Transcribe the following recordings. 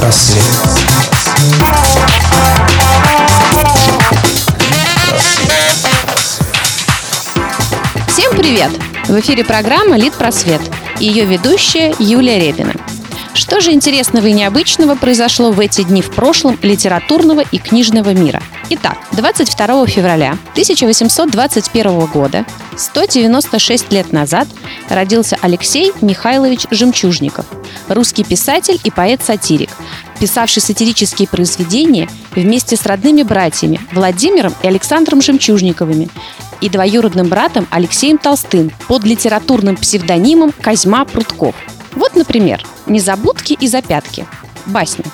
Литпросвет. Всем привет! В эфире программа «Литпросвет» и ее ведущая Юлия Репина. Что же интересного и необычного произошло в эти дни в прошлом литературного и книжного мира? Итак, 22 февраля 1821 года, 196 лет назад, родился Алексей Михайлович Жемчужников, русский писатель и поэт-сатирик, писавший сатирические произведения вместе с родными братьями Владимиром и Александром Жемчужниковыми и двоюродным братом Алексеем Толстым под литературным псевдонимом Козьма Прутков. Вот, например, «Незабудки и запятки» – басня.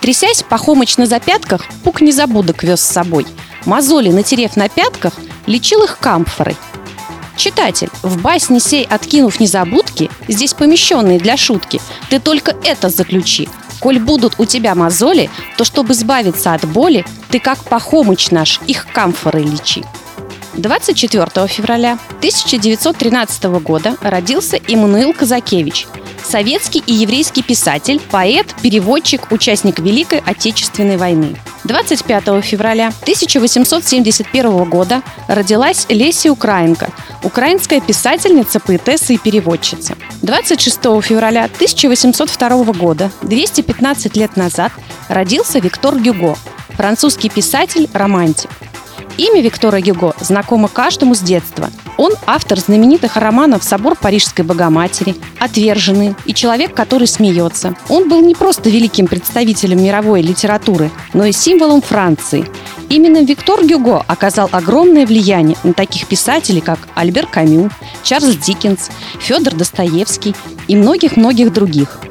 Трясясь пахомыч на запятках, пук незабудок вез с собой. Мозоли, натерев на пятках, лечил их камфорой. Читатель, в басне сей откинув незабудки, здесь помещенные для шутки, ты только это заключи. Коль будут у тебя мозоли, то чтобы избавиться от боли, ты как пахомыч наш, их камфорой лечи. 24 февраля 1913 года родился Иммануил Казакевич, советский и еврейский писатель, поэт, переводчик, участник Великой Отечественной войны. 25 февраля 1871 года родилась Леся Украинка, украинская писательница, поэтесса и переводчица. 26 февраля 1802 года, 215 лет назад, родился Виктор Гюго, французский писатель, романтик. Имя Виктора Гюго знакомо каждому с детства. Он автор знаменитых романов «Собор Парижской Богоматери», «Отверженный» и «Человек, который смеется». Он был не просто великим представителем мировой литературы, но и символом Франции. Именно Виктор Гюго оказал огромное влияние на таких писателей, как Альбер Камю, Чарльз Диккенс, Федор Достоевский и многих-многих других –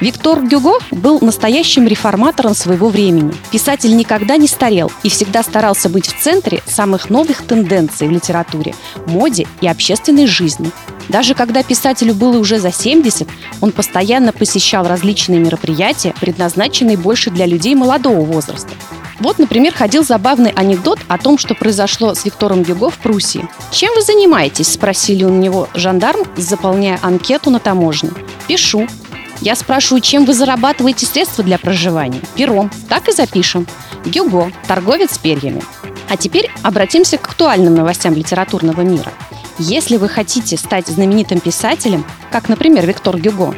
Виктор Гюго был настоящим реформатором своего времени. Писатель никогда не старел и всегда старался быть в центре самых новых тенденций в литературе, моде и общественной жизни. Даже когда писателю было уже за 70, он постоянно посещал различные мероприятия, предназначенные больше для людей молодого возраста. Вот, например, ходил забавный анекдот о том, что произошло с Виктором Гюго в Пруссии. «Чем вы занимаетесь?» – спросили у него жандарм, заполняя анкету на таможне. «Пишу», я спрашиваю, чем вы зарабатываете средства для проживания? Пером. Так и запишем. Гюго. Торговец перьями. А теперь обратимся к актуальным новостям литературного мира. Если вы хотите стать знаменитым писателем, как, например, Виктор Гюго,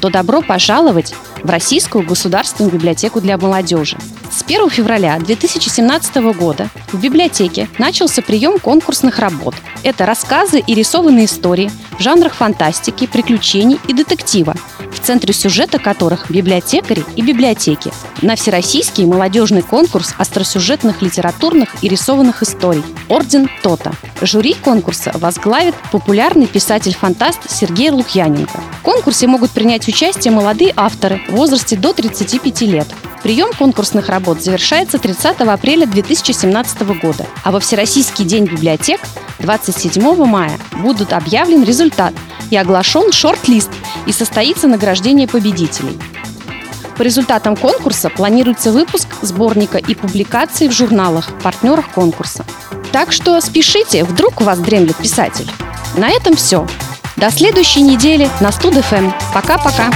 то добро пожаловать в Российскую государственную библиотеку для молодежи. С 1 февраля 2017 года в библиотеке начался прием конкурсных работ. Это рассказы и рисованные истории в жанрах фантастики, приключений и детектива, центре сюжета которых библиотекари и библиотеки. На всероссийский молодежный конкурс остросюжетных литературных и рисованных историй «Орден Тота». Жюри конкурса возглавит популярный писатель-фантаст Сергей Лукьяненко. В конкурсе могут принять участие молодые авторы в возрасте до 35 лет. Прием конкурсных работ завершается 30 апреля 2017 года, а во Всероссийский день библиотек 27 мая будут объявлен результат и оглашен шорт-лист и состоится награждение победителей. По результатам конкурса планируется выпуск сборника и публикации в журналах, партнерах конкурса. Так что спешите, вдруг у вас дремлет писатель. На этом все. До следующей недели на Студ ФМ. Пока-пока.